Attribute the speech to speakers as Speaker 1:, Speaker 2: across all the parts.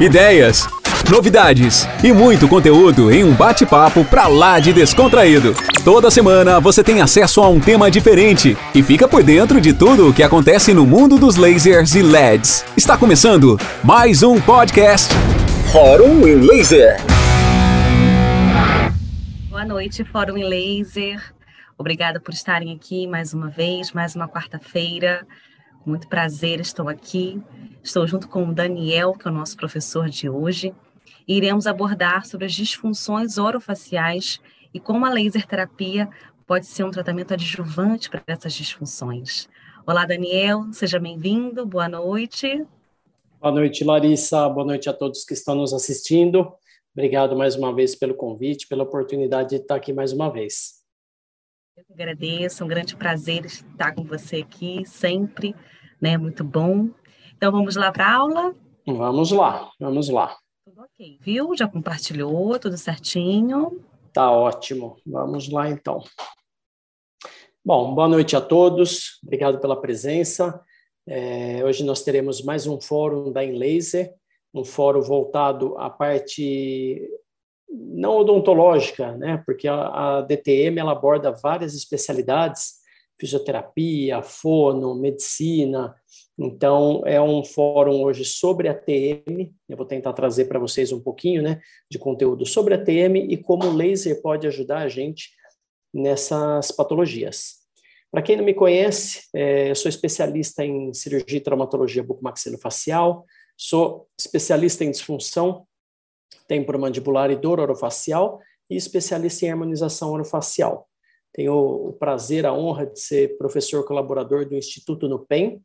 Speaker 1: ideias, novidades e muito conteúdo em um bate-papo pra lá de descontraído. Toda semana você tem acesso a um tema diferente e fica por dentro de tudo o que acontece no mundo dos lasers e LEDs. Está começando mais um podcast Fórum em Laser.
Speaker 2: Boa noite, Fórum em Laser. Obrigada por estarem aqui mais uma vez, mais uma quarta-feira. Muito prazer, estou aqui. Estou junto com o Daniel, que é o nosso professor de hoje, e iremos abordar sobre as disfunções orofaciais e como a laser terapia pode ser um tratamento adjuvante para essas disfunções. Olá, Daniel, seja bem-vindo, boa noite.
Speaker 3: Boa noite, Larissa, boa noite a todos que estão nos assistindo. Obrigado mais uma vez pelo convite, pela oportunidade de estar aqui mais uma vez.
Speaker 2: Agradeço, é um grande prazer estar com você aqui sempre, né? Muito bom. Então vamos lá para a aula?
Speaker 3: Vamos lá, vamos lá.
Speaker 2: Tudo ok, viu? Já compartilhou, tudo certinho?
Speaker 3: Tá ótimo. Vamos lá então. Bom, boa noite a todos. Obrigado pela presença. É, hoje nós teremos mais um fórum da Enlaser, um fórum voltado à parte não odontológica, né? Porque a, a DTM ela aborda várias especialidades, fisioterapia, fono, medicina, então, é um fórum hoje sobre a TM. Eu vou tentar trazer para vocês um pouquinho né, de conteúdo sobre a TM e como o laser pode ajudar a gente nessas patologias. Para quem não me conhece, é, eu sou especialista em cirurgia e traumatologia bucomaxilofacial, sou especialista em disfunção temporomandibular e dor orofacial e especialista em harmonização orofacial. Tenho o prazer, a honra de ser professor colaborador do Instituto NUPEM,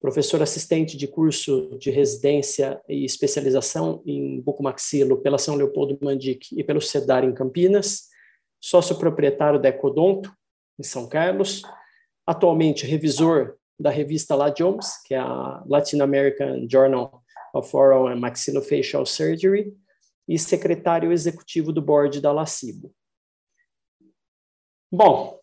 Speaker 3: professor assistente de curso de residência e especialização em bucomaxilo pela São Leopoldo Mandic e pelo CEDAR em Campinas, sócio proprietário da Ecodonto, em São Carlos, atualmente revisor da revista LADIOMS, que é a Latin American Journal of Oral and Maxillofacial Surgery, e secretário executivo do board da LACIBO. Bom,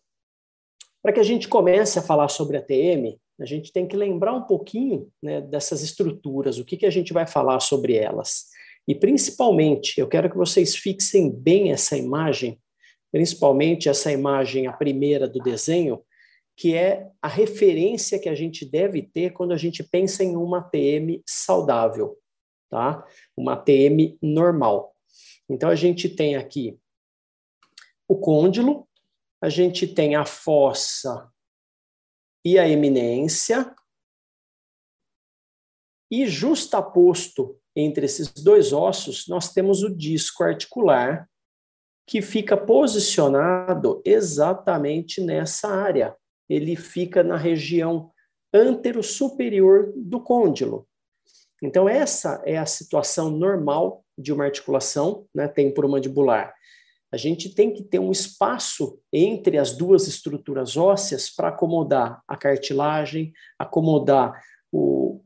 Speaker 3: para que a gente comece a falar sobre a TM, a gente tem que lembrar um pouquinho né, dessas estruturas, o que, que a gente vai falar sobre elas. E principalmente, eu quero que vocês fixem bem essa imagem, principalmente essa imagem, a primeira do desenho, que é a referência que a gente deve ter quando a gente pensa em uma TM saudável, tá? Uma TM normal. Então a gente tem aqui o côndilo, a gente tem a fossa e a eminência, e justaposto entre esses dois ossos, nós temos o disco articular, que fica posicionado exatamente nessa área. Ele fica na região antero-superior do côndilo. Então, essa é a situação normal de uma articulação né, temporomandibular a gente tem que ter um espaço entre as duas estruturas ósseas para acomodar a cartilagem, acomodar o,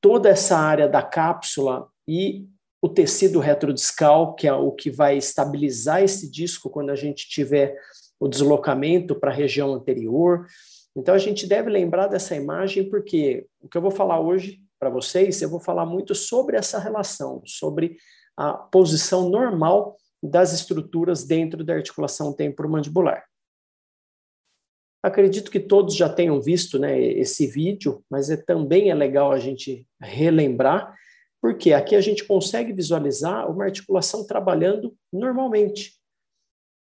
Speaker 3: toda essa área da cápsula e o tecido retrodiscal, que é o que vai estabilizar esse disco quando a gente tiver o deslocamento para a região anterior. Então a gente deve lembrar dessa imagem porque o que eu vou falar hoje para vocês, eu vou falar muito sobre essa relação, sobre a posição normal das estruturas dentro da articulação temporomandibular. Acredito que todos já tenham visto né, esse vídeo, mas é, também é legal a gente relembrar, porque aqui a gente consegue visualizar uma articulação trabalhando normalmente.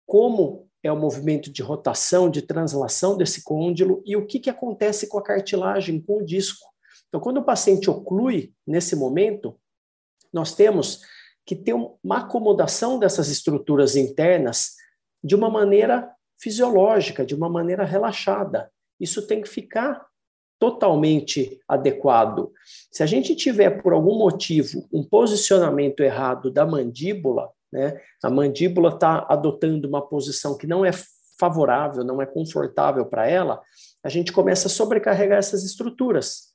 Speaker 3: Como é o movimento de rotação, de translação desse côndilo e o que, que acontece com a cartilagem, com o disco. Então, quando o paciente oclui nesse momento, nós temos que ter uma acomodação dessas estruturas internas de uma maneira fisiológica, de uma maneira relaxada. Isso tem que ficar totalmente adequado. Se a gente tiver, por algum motivo, um posicionamento errado da mandíbula, né, a mandíbula está adotando uma posição que não é favorável, não é confortável para ela, a gente começa a sobrecarregar essas estruturas.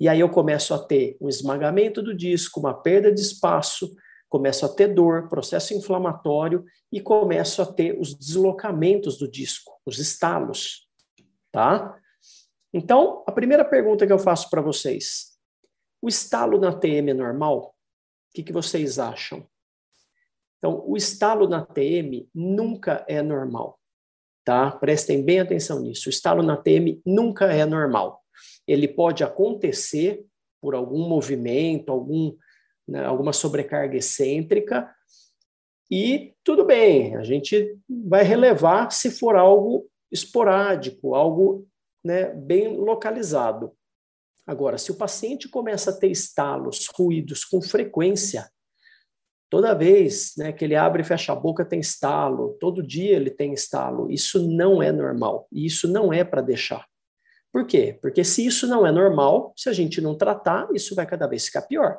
Speaker 3: E aí eu começo a ter um esmagamento do disco, uma perda de espaço, começo a ter dor, processo inflamatório e começo a ter os deslocamentos do disco, os estalos, tá? Então, a primeira pergunta que eu faço para vocês: o estalo na TM é normal? O que, que vocês acham? Então, o estalo na TM nunca é normal, tá? Prestem bem atenção nisso. O estalo na TM nunca é normal. Ele pode acontecer por algum movimento, algum, né, alguma sobrecarga excêntrica, e tudo bem, a gente vai relevar se for algo esporádico, algo né, bem localizado. Agora, se o paciente começa a ter estalos, ruídos com frequência, toda vez né, que ele abre e fecha a boca tem estalo, todo dia ele tem estalo, isso não é normal, e isso não é para deixar. Por quê? Porque se isso não é normal, se a gente não tratar, isso vai cada vez ficar pior.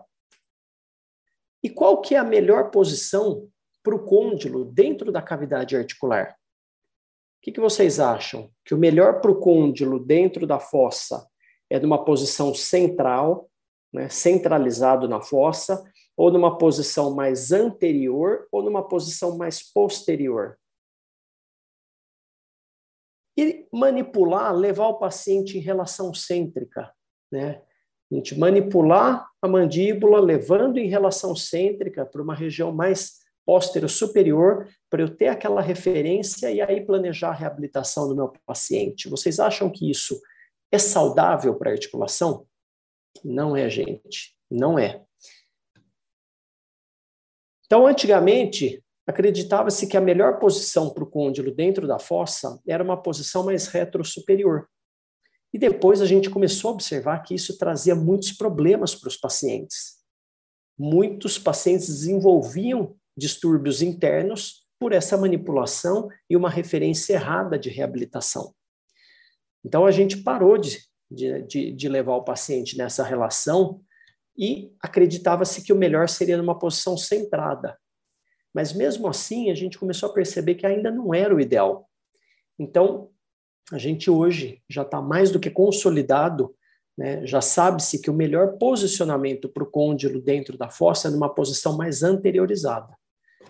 Speaker 3: E qual que é a melhor posição para o côndilo dentro da cavidade articular? O que, que vocês acham? Que o melhor para o côndilo dentro da fossa é numa posição central, né, centralizado na fossa, ou numa posição mais anterior, ou numa posição mais posterior? E manipular, levar o paciente em relação cêntrica, né? A gente manipular a mandíbula, levando em relação cêntrica para uma região mais póstero superior, para eu ter aquela referência e aí planejar a reabilitação do meu paciente. Vocês acham que isso é saudável para a articulação? Não é, gente, não é. Então, antigamente, acreditava-se que a melhor posição para o côndilo dentro da fossa era uma posição mais retrosuperior. E depois a gente começou a observar que isso trazia muitos problemas para os pacientes. Muitos pacientes desenvolviam distúrbios internos por essa manipulação e uma referência errada de reabilitação. Então a gente parou de, de, de levar o paciente nessa relação e acreditava-se que o melhor seria numa posição centrada, mas mesmo assim, a gente começou a perceber que ainda não era o ideal. Então, a gente hoje já está mais do que consolidado, né? já sabe-se que o melhor posicionamento para o côndilo dentro da fossa é numa posição mais anteriorizada,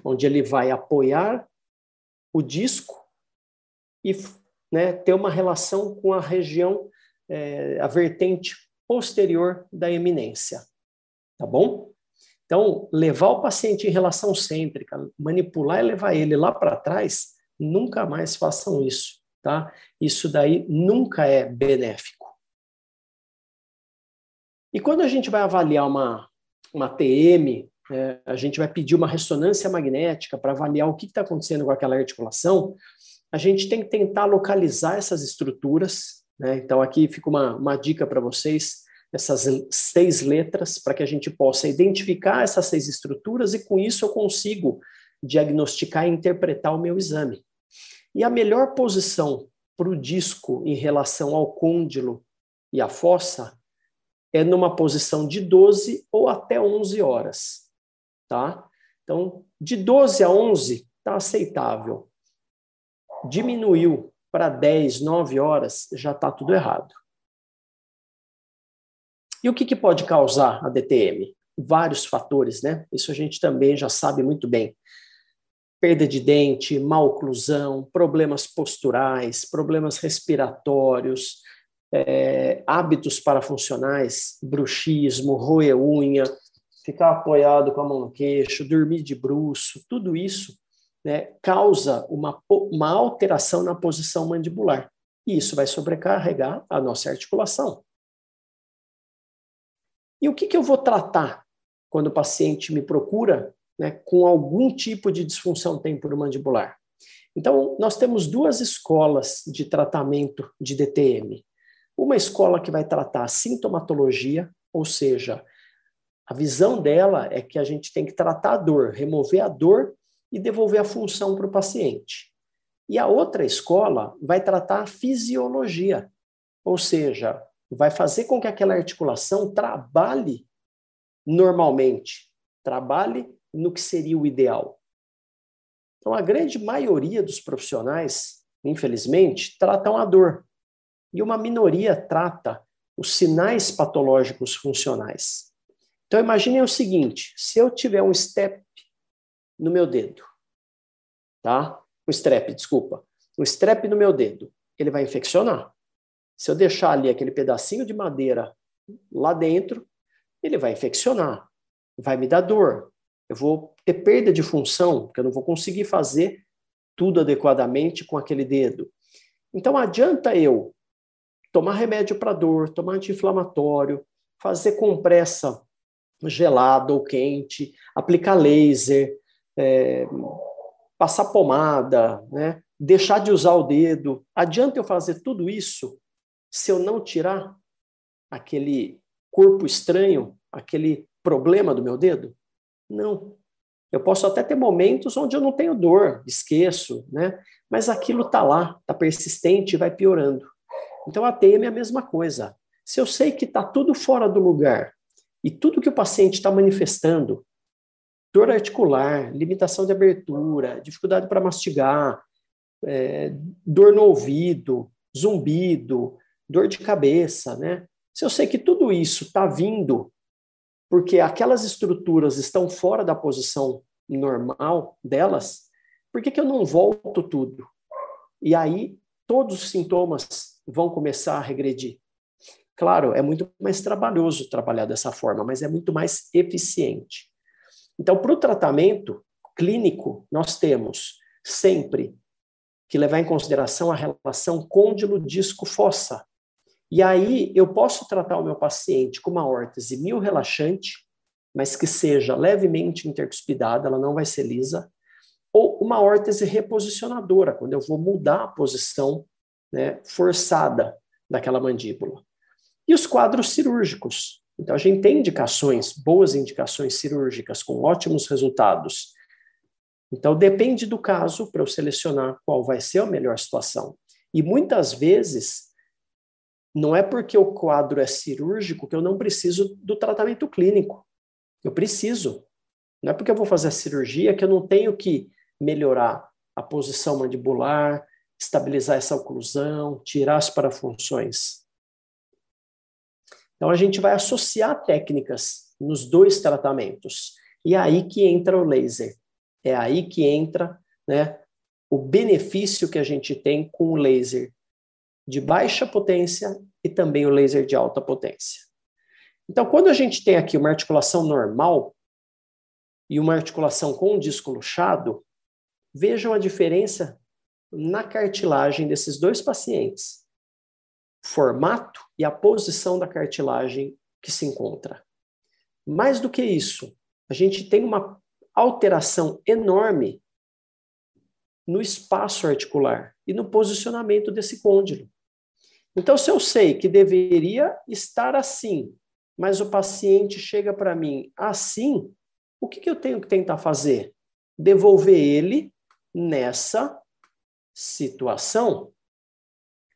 Speaker 3: onde ele vai apoiar o disco e né, ter uma relação com a região, é, a vertente posterior da eminência. Tá bom? Então, levar o paciente em relação cêntrica, manipular e levar ele lá para trás, nunca mais façam isso, tá? Isso daí nunca é benéfico. E quando a gente vai avaliar uma, uma TM, é, a gente vai pedir uma ressonância magnética para avaliar o que está acontecendo com aquela articulação, a gente tem que tentar localizar essas estruturas. Né? Então, aqui fica uma, uma dica para vocês essas seis letras para que a gente possa identificar essas seis estruturas e com isso eu consigo diagnosticar e interpretar o meu exame. E a melhor posição para o disco em relação ao côndilo e à fossa é numa posição de 12 ou até 11 horas, tá? Então, de 12 a 11 está aceitável. Diminuiu para 10, 9 horas, já está tudo errado. E o que, que pode causar a DTM? Vários fatores, né? Isso a gente também já sabe muito bem. Perda de dente, maloclusão, problemas posturais, problemas respiratórios, é, hábitos parafuncionais, bruxismo, roer unha, ficar apoiado com a mão no queixo, dormir de bruço, tudo isso né, causa uma, uma alteração na posição mandibular. E isso vai sobrecarregar a nossa articulação. E o que, que eu vou tratar quando o paciente me procura né, com algum tipo de disfunção temporomandibular? Então, nós temos duas escolas de tratamento de DTM. Uma escola que vai tratar a sintomatologia, ou seja, a visão dela é que a gente tem que tratar a dor, remover a dor e devolver a função para o paciente. E a outra escola vai tratar a fisiologia, ou seja, vai fazer com que aquela articulação trabalhe normalmente, trabalhe no que seria o ideal. Então, a grande maioria dos profissionais, infelizmente, tratam a dor, e uma minoria trata os sinais patológicos funcionais. Então, imaginem o seguinte: se eu tiver um step no meu dedo, tá? Um strep, desculpa. Um strep no meu dedo, ele vai infeccionar. Se eu deixar ali aquele pedacinho de madeira lá dentro, ele vai infeccionar. vai me dar dor. Eu vou ter perda de função, porque eu não vou conseguir fazer tudo adequadamente com aquele dedo. Então, adianta eu tomar remédio para dor, tomar anti-inflamatório, fazer compressa gelada ou quente, aplicar laser, é, passar pomada, né? deixar de usar o dedo. Adianta eu fazer tudo isso se eu não tirar aquele corpo estranho, aquele problema do meu dedo? Não. Eu posso até ter momentos onde eu não tenho dor, esqueço, né? Mas aquilo está lá, está persistente e vai piorando. Então a TM é a mesma coisa. Se eu sei que está tudo fora do lugar e tudo que o paciente está manifestando, dor articular, limitação de abertura, dificuldade para mastigar, é, dor no ouvido, zumbido, dor de cabeça, né? Se eu sei que tudo isso está vindo porque aquelas estruturas estão fora da posição normal delas, por que, que eu não volto tudo? E aí todos os sintomas vão começar a regredir. Claro, é muito mais trabalhoso trabalhar dessa forma, mas é muito mais eficiente. Então, para o tratamento clínico, nós temos sempre que levar em consideração a relação côndilo-disco-fossa. E aí eu posso tratar o meu paciente com uma órtese mil relaxante, mas que seja levemente intercuspidada, ela não vai ser lisa, ou uma órtese reposicionadora, quando eu vou mudar a posição né, forçada daquela mandíbula. E os quadros cirúrgicos. Então, a gente tem indicações, boas indicações cirúrgicas, com ótimos resultados. Então, depende do caso para eu selecionar qual vai ser a melhor situação. E muitas vezes, não é porque o quadro é cirúrgico que eu não preciso do tratamento clínico. Eu preciso. Não é porque eu vou fazer a cirurgia que eu não tenho que melhorar a posição mandibular, estabilizar essa oclusão, tirar as parafunções. Então a gente vai associar técnicas nos dois tratamentos. E é aí que entra o laser. É aí que entra né, o benefício que a gente tem com o laser de baixa potência e também o laser de alta potência. Então, quando a gente tem aqui uma articulação normal e uma articulação com um disco luxado, vejam a diferença na cartilagem desses dois pacientes. Formato e a posição da cartilagem que se encontra. Mais do que isso, a gente tem uma alteração enorme no espaço articular e no posicionamento desse côndilo. Então, se eu sei que deveria estar assim, mas o paciente chega para mim assim, o que, que eu tenho que tentar fazer? Devolver ele nessa situação.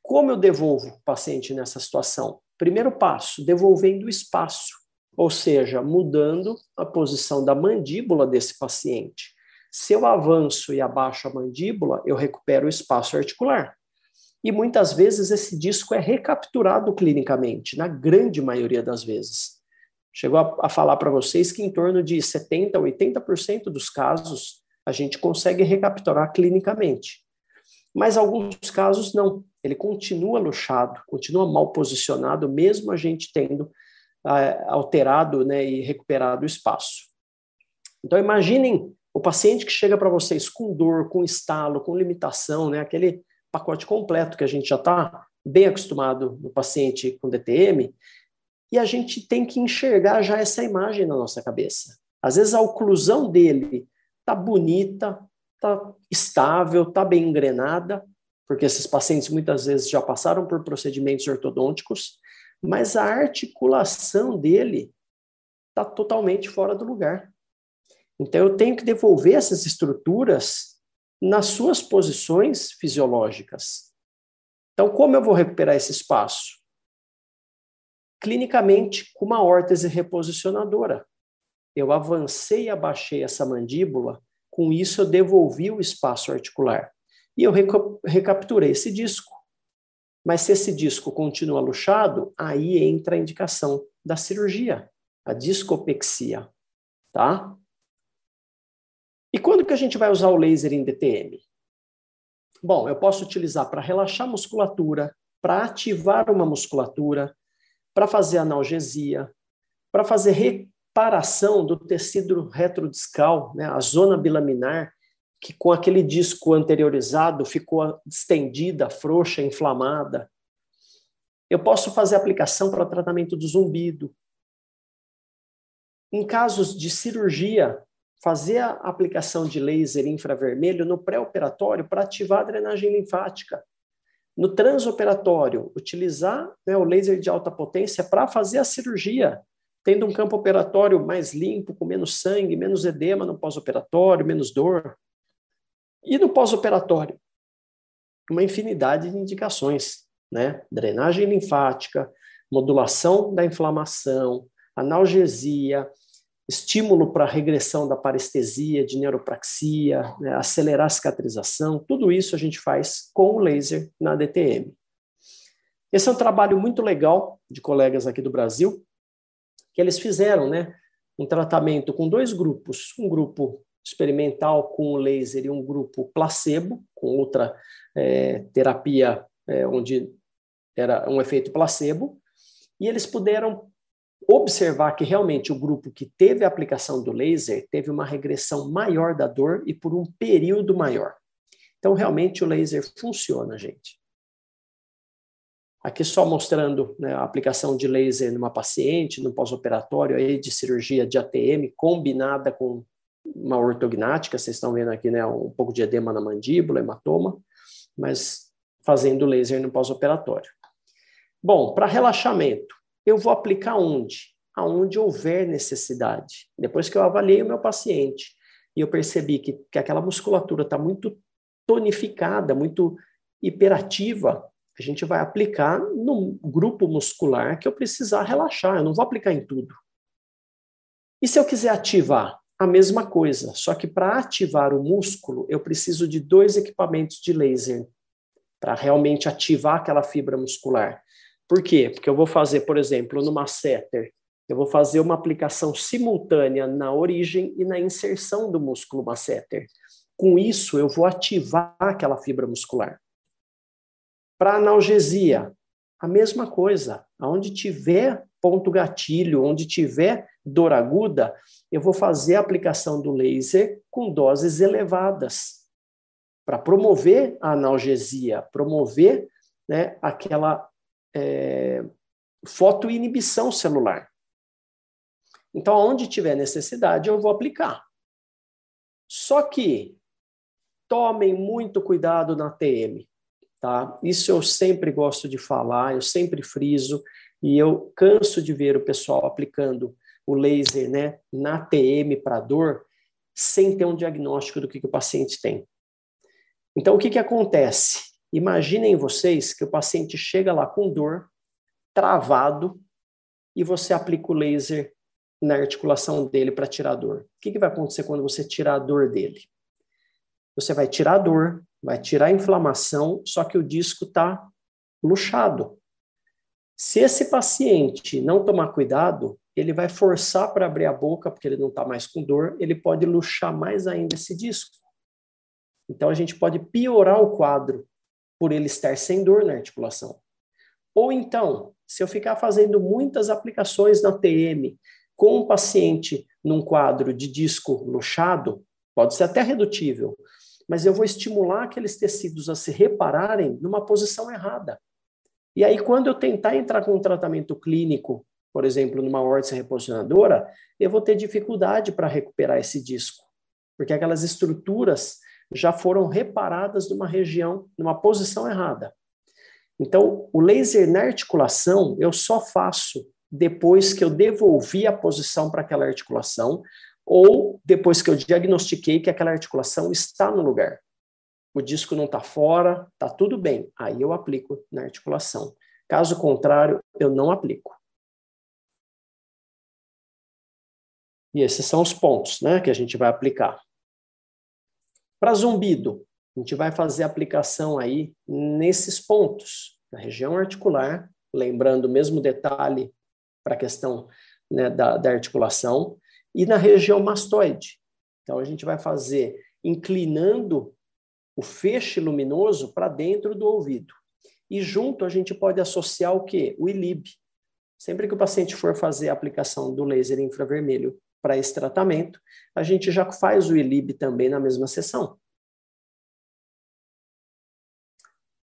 Speaker 3: Como eu devolvo o paciente nessa situação? Primeiro passo, devolvendo o espaço, ou seja, mudando a posição da mandíbula desse paciente. Se eu avanço e abaixo a mandíbula, eu recupero o espaço articular. E muitas vezes esse disco é recapturado clinicamente, na grande maioria das vezes. Chegou a, a falar para vocês que em torno de 70% a 80% dos casos a gente consegue recapturar clinicamente. Mas alguns casos não. Ele continua luxado, continua mal posicionado, mesmo a gente tendo uh, alterado né, e recuperado o espaço. Então, imaginem o paciente que chega para vocês com dor, com estalo, com limitação, né, aquele pacote completo que a gente já está bem acostumado no paciente com DTM, e a gente tem que enxergar já essa imagem na nossa cabeça. Às vezes a oclusão dele está bonita, está estável, está bem engrenada, porque esses pacientes muitas vezes já passaram por procedimentos ortodônticos, mas a articulação dele está totalmente fora do lugar. Então eu tenho que devolver essas estruturas nas suas posições fisiológicas. Então, como eu vou recuperar esse espaço? Clinicamente, com uma órtese reposicionadora eu avancei e abaixei essa mandíbula, com isso eu devolvi o espaço articular. E eu recapturei esse disco. Mas se esse disco continua luxado, aí entra a indicação da cirurgia, a discopexia, tá? E quando que a gente vai usar o laser em DTM? Bom, eu posso utilizar para relaxar a musculatura, para ativar uma musculatura, para fazer analgesia, para fazer reparação do tecido retrodiscal, né, a zona bilaminar, que com aquele disco anteriorizado ficou distendida, frouxa, inflamada. Eu posso fazer aplicação para tratamento do zumbido. Em casos de cirurgia, fazer a aplicação de laser infravermelho no pré-operatório para ativar a drenagem linfática. No transoperatório, utilizar né, o laser de alta potência para fazer a cirurgia, tendo um campo operatório mais limpo, com menos sangue, menos edema no pós-operatório, menos dor. E no pós-operatório, uma infinidade de indicações, né? Drenagem linfática, modulação da inflamação, analgesia, estímulo para regressão da parestesia, de neuropraxia, né, acelerar a cicatrização, tudo isso a gente faz com o laser na DTM. Esse é um trabalho muito legal de colegas aqui do Brasil, que eles fizeram, né, um tratamento com dois grupos, um grupo experimental com o laser e um grupo placebo, com outra é, terapia é, onde era um efeito placebo, e eles puderam observar que realmente o grupo que teve a aplicação do laser teve uma regressão maior da dor e por um período maior. Então, realmente, o laser funciona, gente. Aqui só mostrando né, a aplicação de laser numa paciente, no pós-operatório aí de cirurgia de ATM combinada com uma ortognática, vocês estão vendo aqui né, um pouco de edema na mandíbula, hematoma, mas fazendo laser no pós-operatório. Bom, para relaxamento, eu vou aplicar onde? Aonde houver necessidade. Depois que eu avaliei o meu paciente e eu percebi que, que aquela musculatura está muito tonificada, muito hiperativa, a gente vai aplicar no grupo muscular que eu precisar relaxar. Eu não vou aplicar em tudo. E se eu quiser ativar? A mesma coisa, só que para ativar o músculo, eu preciso de dois equipamentos de laser para realmente ativar aquela fibra muscular. Por quê? Porque eu vou fazer, por exemplo, no masseter, eu vou fazer uma aplicação simultânea na origem e na inserção do músculo masseter. Com isso, eu vou ativar aquela fibra muscular. Para analgesia, a mesma coisa. Onde tiver ponto gatilho, onde tiver dor aguda, eu vou fazer a aplicação do laser com doses elevadas para promover a analgesia, promover né, aquela é, fotoinibição celular. Então, onde tiver necessidade, eu vou aplicar. Só que tomem muito cuidado na TM, tá? Isso eu sempre gosto de falar, eu sempre friso e eu canso de ver o pessoal aplicando o laser, né, na TM para dor, sem ter um diagnóstico do que, que o paciente tem. Então, o que, que acontece? Imaginem vocês que o paciente chega lá com dor, travado, e você aplica o laser na articulação dele para tirar a dor. O que, que vai acontecer quando você tirar a dor dele? Você vai tirar a dor, vai tirar a inflamação, só que o disco está luxado. Se esse paciente não tomar cuidado, ele vai forçar para abrir a boca, porque ele não está mais com dor, ele pode luxar mais ainda esse disco. Então a gente pode piorar o quadro por ele estar sem dor na articulação. Ou então, se eu ficar fazendo muitas aplicações na TM com um paciente num quadro de disco luxado, pode ser até redutível, mas eu vou estimular aqueles tecidos a se repararem numa posição errada. E aí, quando eu tentar entrar com um tratamento clínico, por exemplo, numa órtese reposicionadora, eu vou ter dificuldade para recuperar esse disco, porque aquelas estruturas já foram reparadas numa região, numa posição errada. Então, o laser na articulação eu só faço depois que eu devolvi a posição para aquela articulação ou depois que eu diagnostiquei que aquela articulação está no lugar. O disco não está fora, está tudo bem. Aí eu aplico na articulação. Caso contrário, eu não aplico. E esses são os pontos né, que a gente vai aplicar. Para zumbido, a gente vai fazer aplicação aí nesses pontos, na região articular, lembrando o mesmo detalhe para a questão né, da, da articulação, e na região mastoide. Então, a gente vai fazer inclinando o feixe luminoso para dentro do ouvido. E junto a gente pode associar o quê? O ILIB. Sempre que o paciente for fazer a aplicação do laser infravermelho para esse tratamento, a gente já faz o ILIB também na mesma sessão.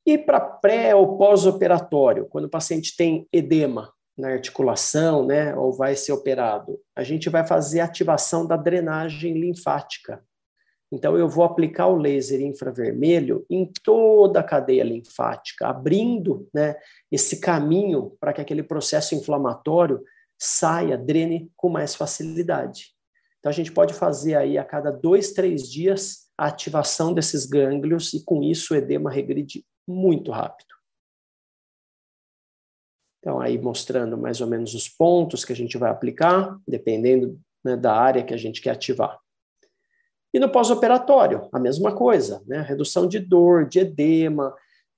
Speaker 3: E para pré ou pós-operatório, quando o paciente tem edema na articulação, né, ou vai ser operado, a gente vai fazer ativação da drenagem linfática. Então, eu vou aplicar o laser infravermelho em toda a cadeia linfática, abrindo né, esse caminho para que aquele processo inflamatório saia, drene com mais facilidade. Então, a gente pode fazer aí a cada dois, três dias a ativação desses gânglios e, com isso, o edema regride muito rápido. Então, aí mostrando mais ou menos os pontos que a gente vai aplicar, dependendo né, da área que a gente quer ativar. E no pós-operatório, a mesma coisa, né? Redução de dor, de edema,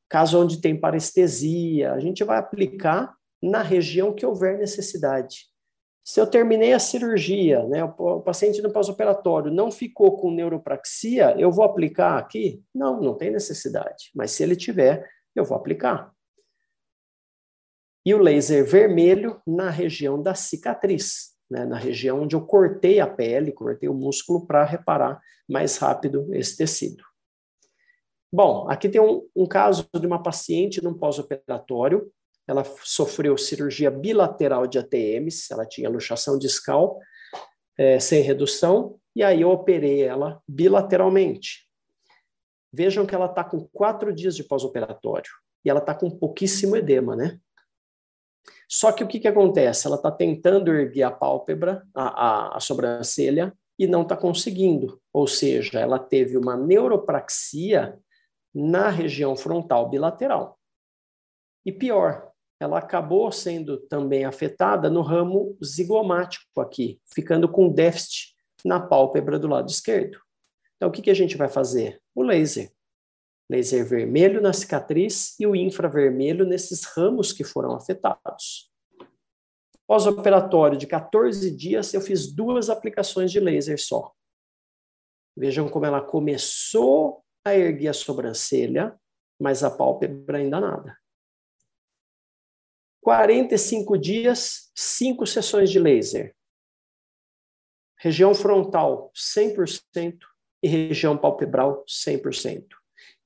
Speaker 3: caso onde tem parestesia, a gente vai aplicar na região que houver necessidade. Se eu terminei a cirurgia, né, o paciente no pós-operatório não ficou com neuropraxia, eu vou aplicar aqui? Não, não tem necessidade. Mas se ele tiver, eu vou aplicar. E o laser vermelho na região da cicatriz, né, na região onde eu cortei a pele, cortei o músculo para reparar mais rápido esse tecido. Bom, aqui tem um, um caso de uma paciente num pós-operatório ela sofreu cirurgia bilateral de ATMs, ela tinha luxação discal é, sem redução, e aí eu operei ela bilateralmente. Vejam que ela está com quatro dias de pós-operatório, e ela está com pouquíssimo edema, né? Só que o que, que acontece? Ela está tentando erguer a pálpebra, a, a, a sobrancelha, e não está conseguindo. Ou seja, ela teve uma neuropraxia na região frontal bilateral. E pior, ela acabou sendo também afetada no ramo zigomático aqui, ficando com déficit na pálpebra do lado esquerdo. Então, o que, que a gente vai fazer? O laser. Laser vermelho na cicatriz e o infravermelho nesses ramos que foram afetados. Pós-operatório de 14 dias, eu fiz duas aplicações de laser só. Vejam como ela começou a erguer a sobrancelha, mas a pálpebra ainda nada. 45 dias, 5 sessões de laser. Região frontal, 100%, e região palpebral, 100%.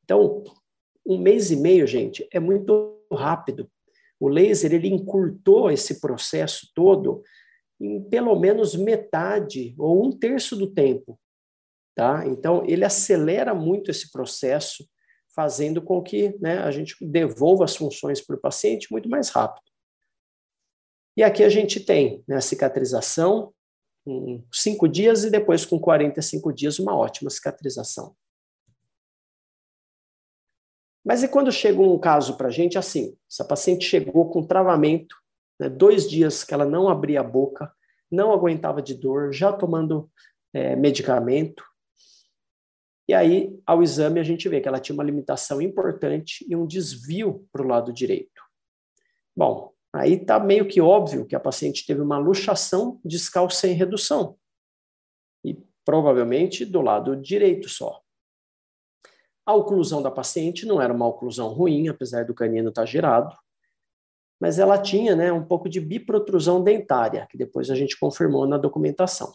Speaker 3: Então, um mês e meio, gente, é muito rápido. O laser, ele encurtou esse processo todo em pelo menos metade ou um terço do tempo. Tá? Então, ele acelera muito esse processo, fazendo com que né, a gente devolva as funções para o paciente muito mais rápido. E aqui a gente tem né, a cicatrização, com cinco dias, e depois, com 45 dias, uma ótima cicatrização. Mas e quando chega um caso para a gente assim? Essa paciente chegou com travamento, né, dois dias que ela não abria a boca, não aguentava de dor, já tomando é, medicamento, e aí, ao exame, a gente vê que ela tinha uma limitação importante e um desvio para o lado direito. Bom, aí está meio que óbvio que a paciente teve uma luxação discal sem redução. E provavelmente do lado direito só. A oclusão da paciente não era uma oclusão ruim, apesar do canino estar tá girado, mas ela tinha né, um pouco de biprotrusão dentária, que depois a gente confirmou na documentação.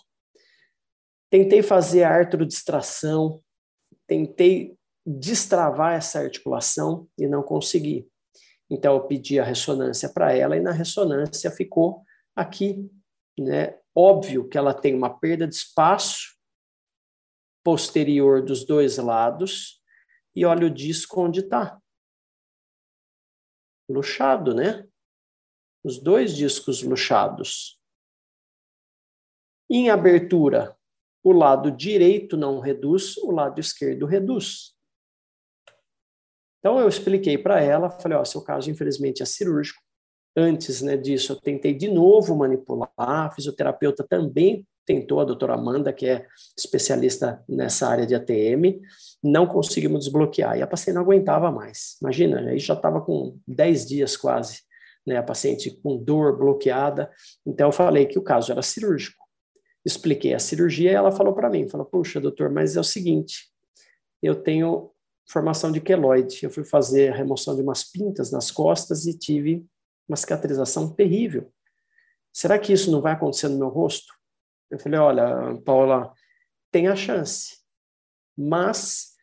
Speaker 3: Tentei fazer a artrodistração, tentei destravar essa articulação e não consegui. Então eu pedi a ressonância para ela e na ressonância ficou aqui, né? Óbvio que ela tem uma perda de espaço posterior dos dois lados e olha o disco onde está. Luxado, né? Os dois discos luxados. Em abertura, o lado direito não reduz, o lado esquerdo reduz. Então eu expliquei para ela, falei, ó, seu caso infelizmente é cirúrgico. Antes né, disso, eu tentei de novo manipular, a fisioterapeuta também tentou, a doutora Amanda, que é especialista nessa área de ATM, não conseguimos desbloquear. E a paciente não aguentava mais. Imagina, aí já estava com 10 dias quase, né, a paciente com dor bloqueada. Então eu falei que o caso era cirúrgico expliquei a cirurgia e ela falou para mim, falou, puxa, doutor, mas é o seguinte, eu tenho formação de queloide, eu fui fazer a remoção de umas pintas nas costas e tive uma cicatrização terrível. será que isso não vai acontecer no meu rosto? Eu falei, olha, Paula, tem a chance, mas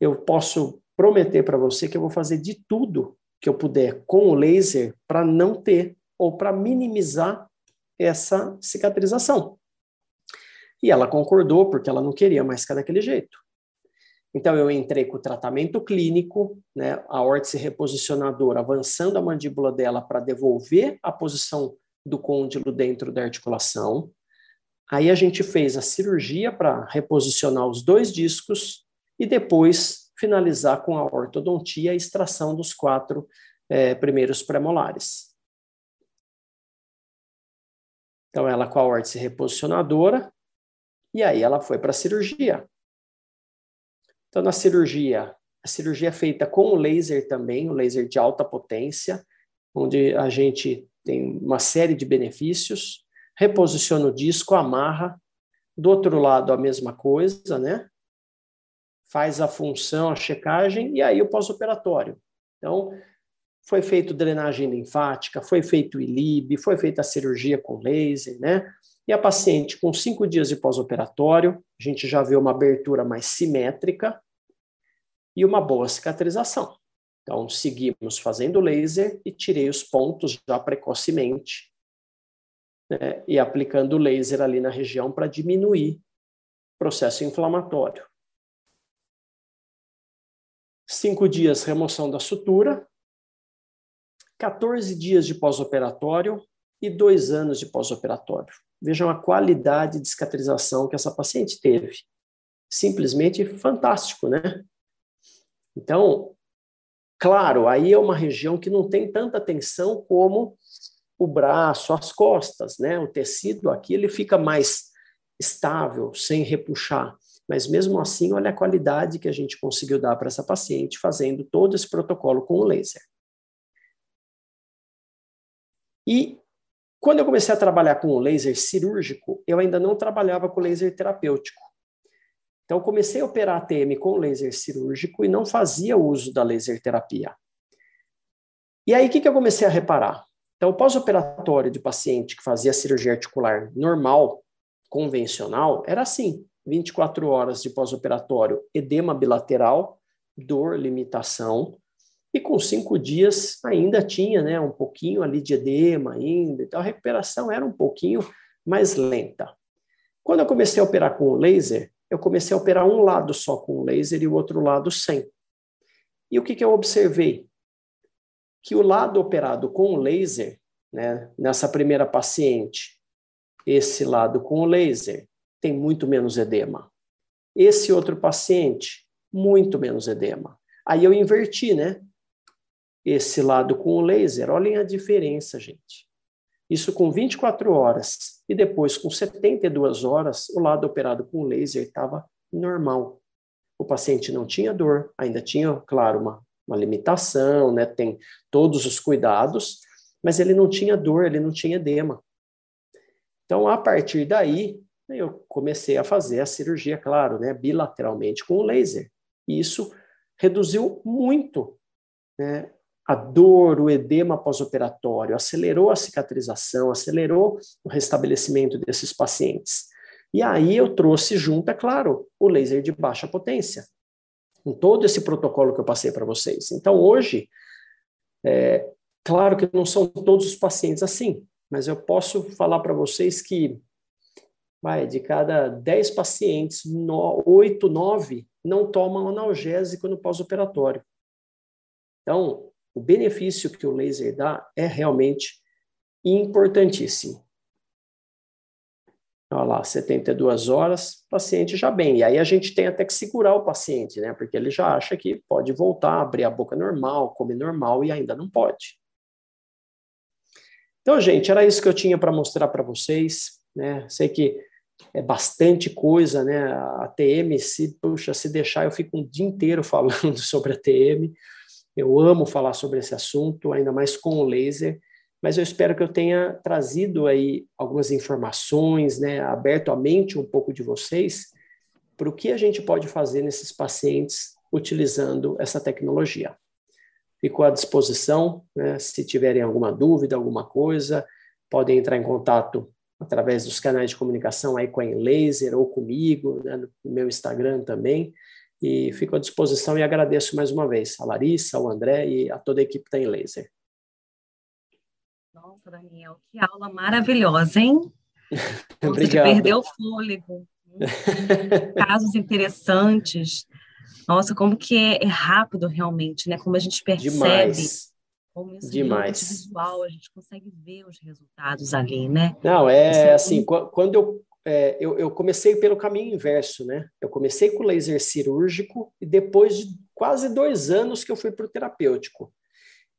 Speaker 3: eu posso prometer para você que eu vou fazer de tudo que eu puder com o laser para não ter ou para minimizar essa cicatrização. E ela concordou porque ela não queria mais ficar daquele jeito. Então, eu entrei com o tratamento clínico, né, a órtese reposicionadora, avançando a mandíbula dela para devolver a posição do côndilo dentro da articulação. Aí a gente fez a cirurgia para reposicionar os dois discos e depois finalizar com a ortodontia e extração dos quatro é, primeiros premolares. Então, ela com a órtese reposicionadora, e aí ela foi para a cirurgia. Então, na cirurgia, a cirurgia é feita com o laser também, o laser de alta potência, onde a gente tem uma série de benefícios, reposiciona o disco, amarra, do outro lado a mesma coisa, né? Faz a função, a checagem e aí o pós-operatório. Então, foi feito drenagem linfática, foi feito ILIB, foi feita a cirurgia com laser, né? E a paciente com cinco dias de pós-operatório, a gente já vê uma abertura mais simétrica e uma boa cicatrização. Então, seguimos fazendo laser e tirei os pontos já precocemente né, e aplicando laser ali na região para diminuir o processo inflamatório. Cinco dias remoção da sutura, 14 dias de pós-operatório e dois anos de pós-operatório. Vejam a qualidade de cicatrização que essa paciente teve. Simplesmente fantástico, né? Então, claro, aí é uma região que não tem tanta tensão como o braço, as costas, né? O tecido aqui ele fica mais estável, sem repuxar. Mas mesmo assim, olha a qualidade que a gente conseguiu dar para essa paciente fazendo todo esse protocolo com o laser. E quando eu comecei a trabalhar com o laser cirúrgico, eu ainda não trabalhava com laser terapêutico. Então, comecei a operar ATM com laser cirúrgico e não fazia uso da laser terapia. E aí, o que, que eu comecei a reparar? Então, pós-operatório de paciente que fazia cirurgia articular normal, convencional, era assim: 24 horas de pós-operatório, edema bilateral, dor, limitação, e com cinco dias ainda tinha né, um pouquinho ali de edema ainda, então a recuperação era um pouquinho mais lenta. Quando eu comecei a operar com o laser, eu comecei a operar um lado só com o laser e o outro lado sem. E o que, que eu observei? Que o lado operado com o laser, né, nessa primeira paciente, esse lado com o laser, tem muito menos edema. Esse outro paciente, muito menos edema. Aí eu inverti, né? Esse lado com o laser, olhem a diferença, gente. Isso com 24 horas e depois com 72 horas, o lado operado com o laser estava normal. O paciente não tinha dor, ainda tinha, claro, uma, uma limitação, né? tem todos os cuidados, mas ele não tinha dor, ele não tinha edema. Então, a partir daí, eu comecei a fazer a cirurgia, claro, né, bilateralmente com o laser. E isso reduziu muito né, a dor, o edema pós-operatório, acelerou a cicatrização, acelerou o restabelecimento desses pacientes. E aí eu trouxe junto, é claro, o laser de baixa potência, com todo esse protocolo que eu passei para vocês. Então, hoje, é, claro que não são todos os pacientes assim, mas eu posso falar para vocês que, vai, de cada 10 pacientes, no, 8, 9 não tomam analgésico no pós-operatório. Então, o benefício que o laser dá é realmente importantíssimo. Olha lá, 72 horas, paciente já bem. E aí a gente tem até que segurar o paciente, né? Porque ele já acha que pode voltar, abrir a boca normal, comer normal e ainda não pode. Então, gente, era isso que eu tinha para mostrar para vocês, né? Sei que é bastante coisa, né? A TM, se, puxa, se deixar, eu fico um dia inteiro falando sobre a TM. Eu amo falar sobre esse assunto, ainda mais com o laser, mas eu espero que eu tenha trazido aí algumas informações, né, aberto a mente um pouco de vocês para o que a gente pode fazer nesses pacientes utilizando essa tecnologia. Fico à disposição, né, se tiverem alguma dúvida, alguma coisa, podem entrar em contato através dos canais de comunicação aí com a Laser ou comigo, né, no meu Instagram também. E fico à disposição e agradeço mais uma vez a Larissa, ao André e a toda a equipe da Laser.
Speaker 2: Nossa, Daniel, que aula maravilhosa, hein? Obrigado. Você perdeu o fôlego. Casos interessantes. Nossa, como que é, é, rápido realmente, né? Como a gente percebe.
Speaker 3: Demais.
Speaker 2: Como isso Demais. visual, a gente consegue ver os resultados ali, né?
Speaker 3: Não, é, é assim, quando eu, é, eu, eu comecei pelo caminho inverso, né? Eu comecei com laser cirúrgico e depois de quase dois anos que eu fui para o terapêutico.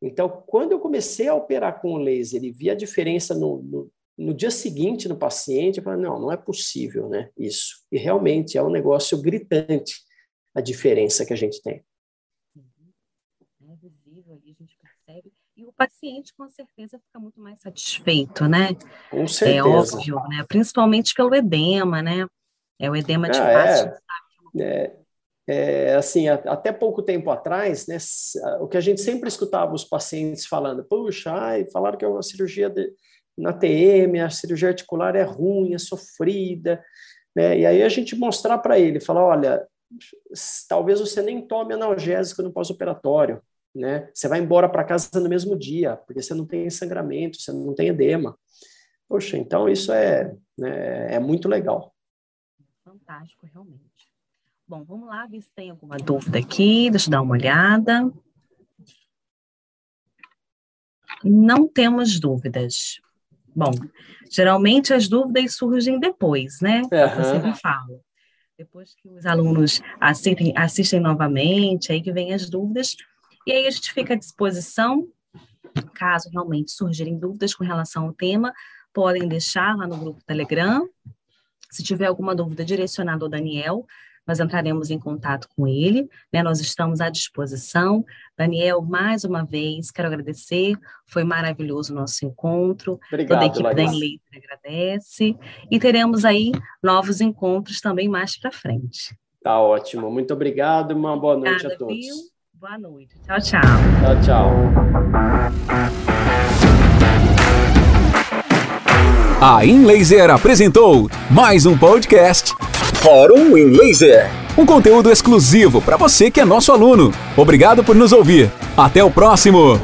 Speaker 3: Então, quando eu comecei a operar com o laser e vi a diferença no, no, no dia seguinte no paciente, eu falei, não, não é possível, né, isso. E realmente é um negócio gritante a diferença que a gente tem.
Speaker 2: Uhum. É visível ali, a gente percebe. E o paciente, com certeza, fica muito mais satisfeito, né?
Speaker 3: Com é certeza.
Speaker 2: É óbvio, né? Principalmente pelo edema, né? É o edema de ah,
Speaker 3: é, é, é, assim, até pouco tempo atrás, né, o que a gente sempre escutava os pacientes falando, puxa, ai, falaram que é uma cirurgia de, na TM, a cirurgia articular é ruim, é sofrida, né, e aí a gente mostrar para ele, falar, olha, talvez você nem tome analgésico no pós-operatório, né, você vai embora para casa no mesmo dia, porque você não tem sangramento, você não tem edema. Poxa, então isso é, né, é muito legal.
Speaker 2: Fantástico, realmente. Bom, vamos lá ver se tem alguma dúvida aqui. Deixa eu dar uma olhada. Não temos dúvidas. Bom, geralmente as dúvidas surgem depois, né? Uhum. Eu sempre falo. Depois que os alunos assistem, assistem novamente, aí que vem as dúvidas. E aí a gente fica à disposição, caso realmente surgirem dúvidas com relação ao tema, podem deixar lá no grupo Telegram. Se tiver alguma dúvida direcionada ao Daniel, nós entraremos em contato com ele, né? Nós estamos à disposição. Daniel, mais uma vez, quero agradecer, foi maravilhoso o nosso encontro.
Speaker 3: Obrigado,
Speaker 2: Toda a equipe Larissa. da Enleiter agradece. E teremos aí novos encontros também mais para frente.
Speaker 3: Tá ótimo. Muito obrigado. Uma boa Obrigada, noite a todos. Viu?
Speaker 2: Boa noite. Tchau, tchau.
Speaker 3: Tchau, tchau.
Speaker 1: A InLaser apresentou mais um podcast Fórum em Laser. Um conteúdo exclusivo para você que é nosso aluno. Obrigado por nos ouvir. Até o próximo.